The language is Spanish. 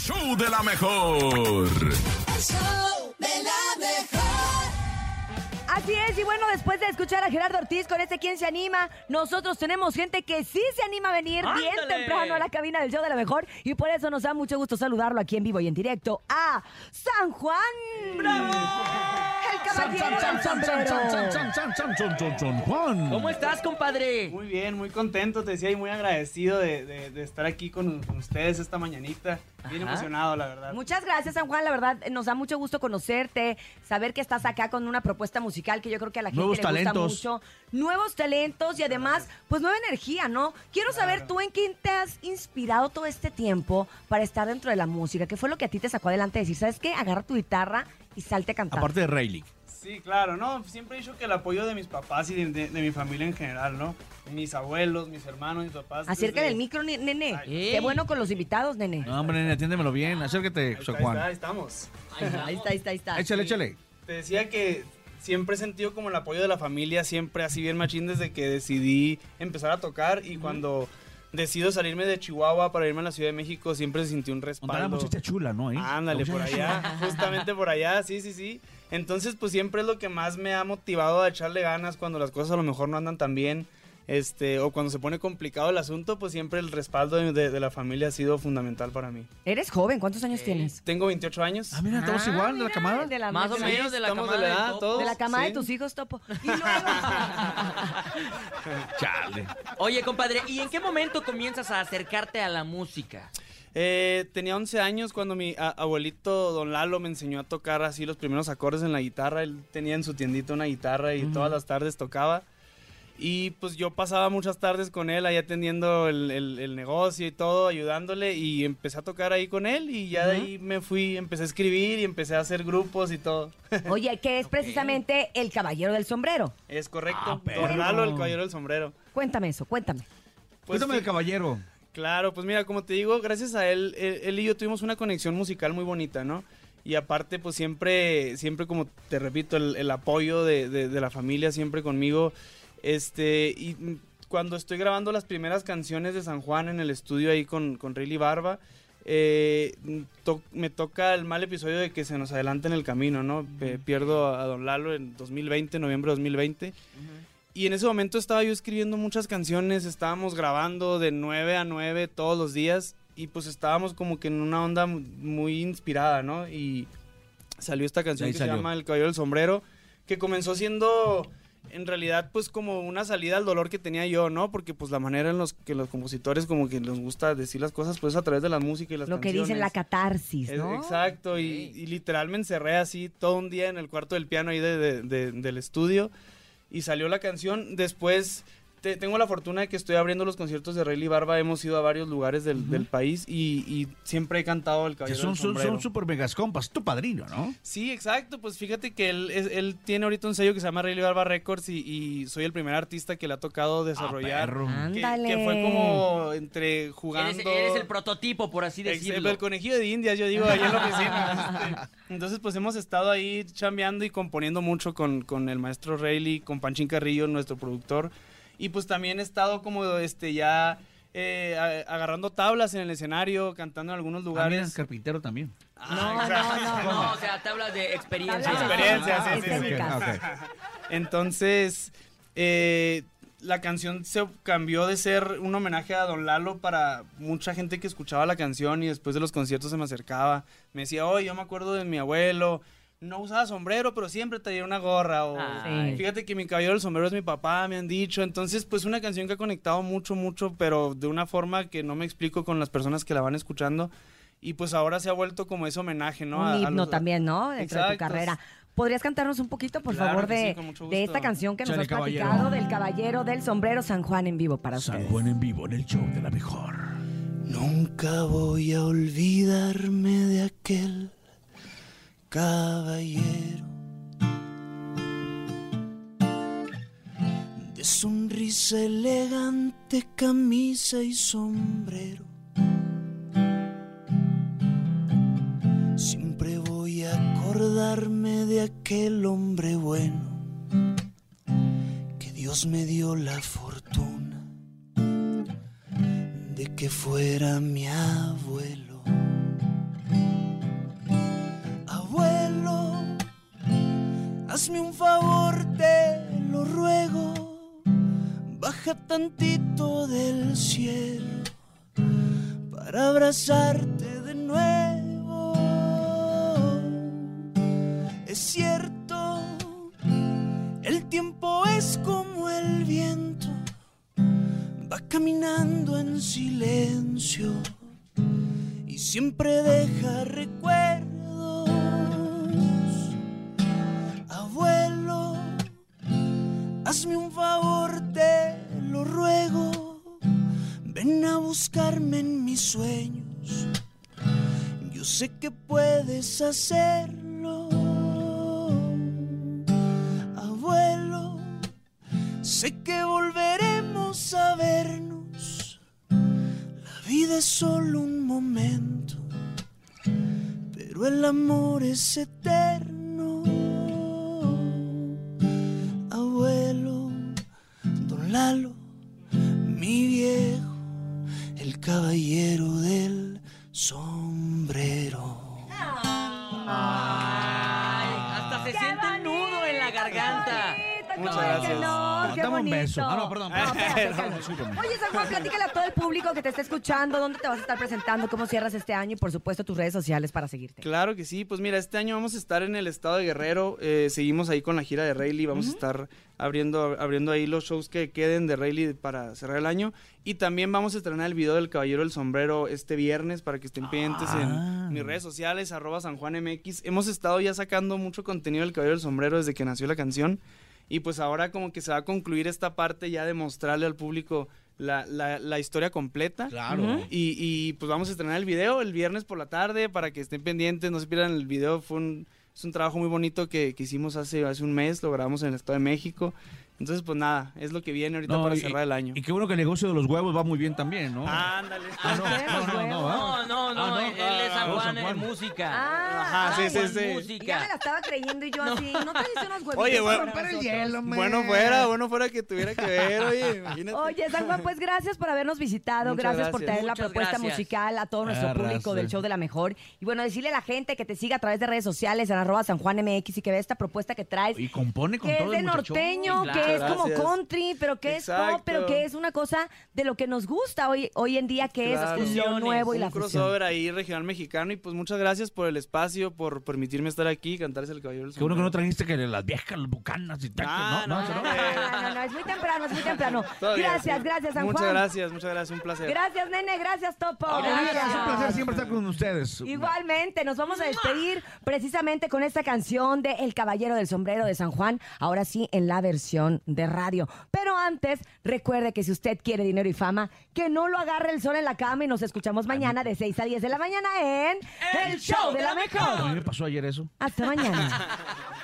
show de la mejor. El show de la mejor. Así es, y bueno, después de escuchar a Gerardo Ortiz con este ¿Quién se anima? Nosotros tenemos gente que sí se anima a venir bien temprano a la cabina del show de la mejor y por eso nos da mucho gusto saludarlo aquí en vivo y en directo a San Juan. ¡Bravo! El caballero del sombrero. Juan. ¿Cómo estás, compadre? Muy bien, muy contento, te decía, y muy agradecido de, de- de estar aquí con, con ustedes esta mañanita. Bien Ajá. emocionado, la verdad. Muchas gracias, San Juan. La verdad, nos da mucho gusto conocerte, saber que estás acá con una propuesta musical que yo creo que a la gente Nuevos le talentos. gusta mucho. Nuevos talentos y además, pues nueva energía, ¿no? Quiero saber Claro. tú en quién te has inspirado todo este tiempo para estar dentro de la música. ¿Qué fue lo que a ti te sacó adelante? Decir, ¿sabes qué? Agarra tu guitarra y salte a cantar. Aparte de Rayleigh. Sí, claro, no, siempre he dicho que el apoyo de mis papás y de, de- de mi familia en general, ¿no? Mis abuelos, mis hermanos, mis papás. Acerca desde- del micro, ne- nene. Ay. Qué bueno con los invitados, nene. No, hombre, nene, atiéndemelo bien. Acércate, Ahí está, ahí está, ahí estamos. Ahí está, ahí está, ahí está. Échale, échale. Te decía que siempre he sentido como el apoyo de la familia, siempre así bien machín desde que decidí empezar a tocar y cuando decido salirme de Chihuahua para irme a la Ciudad de México siempre sentí un Onda la respaldo. muchacha chula, ¿no? Ahí. Ándale, por allá, justamente por allá, sí, sí, sí. Entonces, pues siempre es lo que más me ha motivado a echarle ganas cuando las cosas a lo mejor no andan tan bien. Este, o cuando se pone complicado el asunto, pues siempre el respaldo de, de- de la familia ha sido fundamental para mí. Eres joven, ¿cuántos años tienes? Tengo 28 años. Ah, mira, estamos Ah, igual de la mira, camada. De la, Más o menos de la estamos camada de la edad, todos. de la cama de tus hijos, Topo. Y luego... Chale. Oye, compadre, ¿y en qué momento comienzas a acercarte a la música? Eh, tenía 11 años cuando mi abuelito Don Lalo me enseñó a tocar así los primeros acordes en la guitarra. Él tenía en su tiendita una guitarra y todas las tardes tocaba. Y pues yo pasaba muchas tardes con él ahí atendiendo el, el- el negocio y todo, ayudándole y empecé a tocar ahí con él y ya de ahí me fui, empecé a escribir y empecé a hacer grupos y todo. Oye, que es precisamente el caballero del sombrero. es correcto, Ah, Lalo, el caballero del sombrero. Cuéntame eso, cuéntame. Pues Cuéntame sí. del caballero. Claro, pues mira, como te digo, gracias a él, él, él y yo tuvimos una conexión musical muy bonita, ¿no? Y aparte, pues siempre, siempre como te repito, el, el apoyo de, de- de la familia siempre conmigo. Este, y cuando estoy grabando las primeras canciones de San Juan en el estudio ahí con, con Rayleigh Barba, eh, to- me toca el mal episodio de que se nos adelanta en el camino, ¿no? Pierdo a, a Don Lalo en 2020, noviembre de 2020. Y en ese momento estaba yo escribiendo muchas canciones, estábamos grabando de 9 a 9 todos los días y pues estábamos como que en una onda mu- muy inspirada, ¿no? Y salió esta canción Ahí que salió. se llama El Caballero del Sombrero, que comenzó siendo en realidad pues como una salida al dolor que tenía yo, ¿no? Porque pues la manera en los que los compositores como que les gusta decir las cosas pues a través de la música y las Lo que dicen la catarsis, Es- ¿no? Exacto, y, y literal me encerré así todo un día en el cuarto del piano ahí de- de- de- del estudio y salió la canción. Después te- tengo la fortuna de que estoy abriendo los conciertos de Rayleigh Barba, hemos ido a varios lugares del, del país y, y siempre he cantado el Que caballero son, del son, sombrero. son super megas compas. Tu padrino, ¿no? Sí, exacto, pues fíjate que él, es- él tiene ahorita un sello que se llama Rayleigh Barba Records y, y soy el primer artista que le ha tocado desarrollar. perro. que, que fue como entre jugando... Eres, eres el prototipo, por así decirlo. El conejillo de indias, yo digo, ahí en la oficina. Este, entonces, pues hemos estado ahí chambeando y componiendo mucho con, con el maestro Rayleigh, con Panchín Carrillo, nuestro productor. Y pues también he estado como este ya eh, a- agarrando tablas en el escenario, cantando en algunos Ah, mira, lugares. carpintero también. Ah, No, no, no. No, o sea, te hablas de experiencia. Experiencia, sí, sí. Entonces, eh, la canción se cambió de ser un homenaje a Don Lalo para mucha gente que escuchaba la canción y después de los conciertos se me acercaba. Me decía, oye, yo me acuerdo de mi abuelo. No usaba sombrero, pero siempre traía una gorra. O Ay. fíjate que mi caballero del sombrero es mi papá, me han dicho. Entonces, pues una canción que ha conectado mucho, mucho, pero de una forma que no me explico con las personas que la van escuchando. Y pues ahora se ha vuelto como ese homenaje, ¿no? un A- a himno los- también, ¿no? Dentro de tu carrera. ¿Podrías cantarnos un poquito, por Claro favor, sí, de, esta canción que nos Chale, has caballero. platicado del caballero del sombrero San Juan en vivo para San ustedes? Juan en vivo en el show de la mejor. Nunca voy a olvidarme de aquel caballero. De sonrisa elegante, camisa y sombrero. Siempre voy a acordarme de aquel hombre bueno que Dios me dio la fortuna de que fuera mi abuelo. Hazme un favor, te lo ruego. Baja tantito del cielo para abrazarte de nuevo. Es cierto, el tiempo es como el viento, va caminando en silencio y siempre deja recuerdos. Hazme un favor, te lo ruego. Ven a buscarme en mis sueños. Yo sé que puedes hacerlo. Abuelo, sé que volveremos a vernos. La vida es solo un momento, pero el amor es eterno. Muchas ¿cómo es que gracias. no? ¡Qué Dame un beso. Ah, no, perdón. No, espérate, No, espérate. discúlpame. Oye, San Juan, platícale a todo el público que te está escuchando, dónde te vas a estar presentando, cómo cierras este año y, por supuesto, tus redes sociales para seguirte. Claro que sí, pues mira, este año vamos a estar en el estado de Guerrero, eh, seguimos ahí con la gira de Rayleigh, vamos a estar abriendo, abriendo ahí los shows que queden de Rayleigh para cerrar el año y también vamos a estrenar el video del Caballero del Sombrero este viernes para que estén pendientes Ah. en mis redes sociales, arroba San Juan MX. Hemos estado ya sacando mucho contenido del Caballero del Sombrero desde que nació la canción y pues ahora como que se va a concluir esta parte ya de mostrarle al público la, la- la historia completa. Claro. Y, y, pues vamos a estrenar el video el viernes por la tarde para que estén pendientes, no se pierdan el video. Fue un, es un trabajo muy bonito que, que hicimos hace, hace un mes, lo grabamos en el Estado de México. Entonces, pues nada, es lo que viene ahorita No, para y- cerrar el año. Y qué bueno que el negocio de los huevos va muy bien también, ¿no? Ándale. Ah, no, no, no, no, huevos. ¿ah? No, no, no, Ah, no. él es San Ah, Juan en música. Ah, Ajá, sí, sí, sí. Ya me música. la estaba creyendo y yo así, ¿no te hice unos huevitos? Oye, bueno, para Para el hielo, man. Bueno fuera, bueno fuera que tuviera que ver, oye, imagínate. Oye, San Juan, pues gracias por habernos visitado, Muchas gracias, por gracias. traer la Muchas propuesta gracias. musical a todo nuestro Arrastre. público del show de la mejor. Y bueno, decirle a la gente que te siga a través de redes sociales en arroba San Juan MX y que vea esta propuesta que traes. Y compone con que es de norteño, claro. Que es como country, pero que es pop, pero que es una cosa de lo que nos gusta hoy, hoy en día, que Claro. es lo nuevo y un la fusión. crossover ahí regional mexicano y pues muchas gracias por el espacio, por permitirme estar aquí y cantarse el caballero del Qué bueno que no trajiste que las viejas, las bucanas y tal. Ah, que no, no, no, no. no. No, no, es muy temprano, es muy temprano. Gracias, gracias, San Muchas Juan. gracias, muchas gracias, un placer. Gracias, nene, gracias, Topo. Es un placer siempre estar con ustedes. Igualmente, nos vamos a despedir precisamente con esta canción de El Caballero del Sombrero de San Juan, ahora sí en la versión de radio. Pero antes, recuerde que si usted quiere dinero y fama, que no lo agarre el sol en la cama y nos escuchamos mañana de 6 a 10 de la mañana en El Show de la A mí Mejor. me pasó ayer eso. Hasta mañana.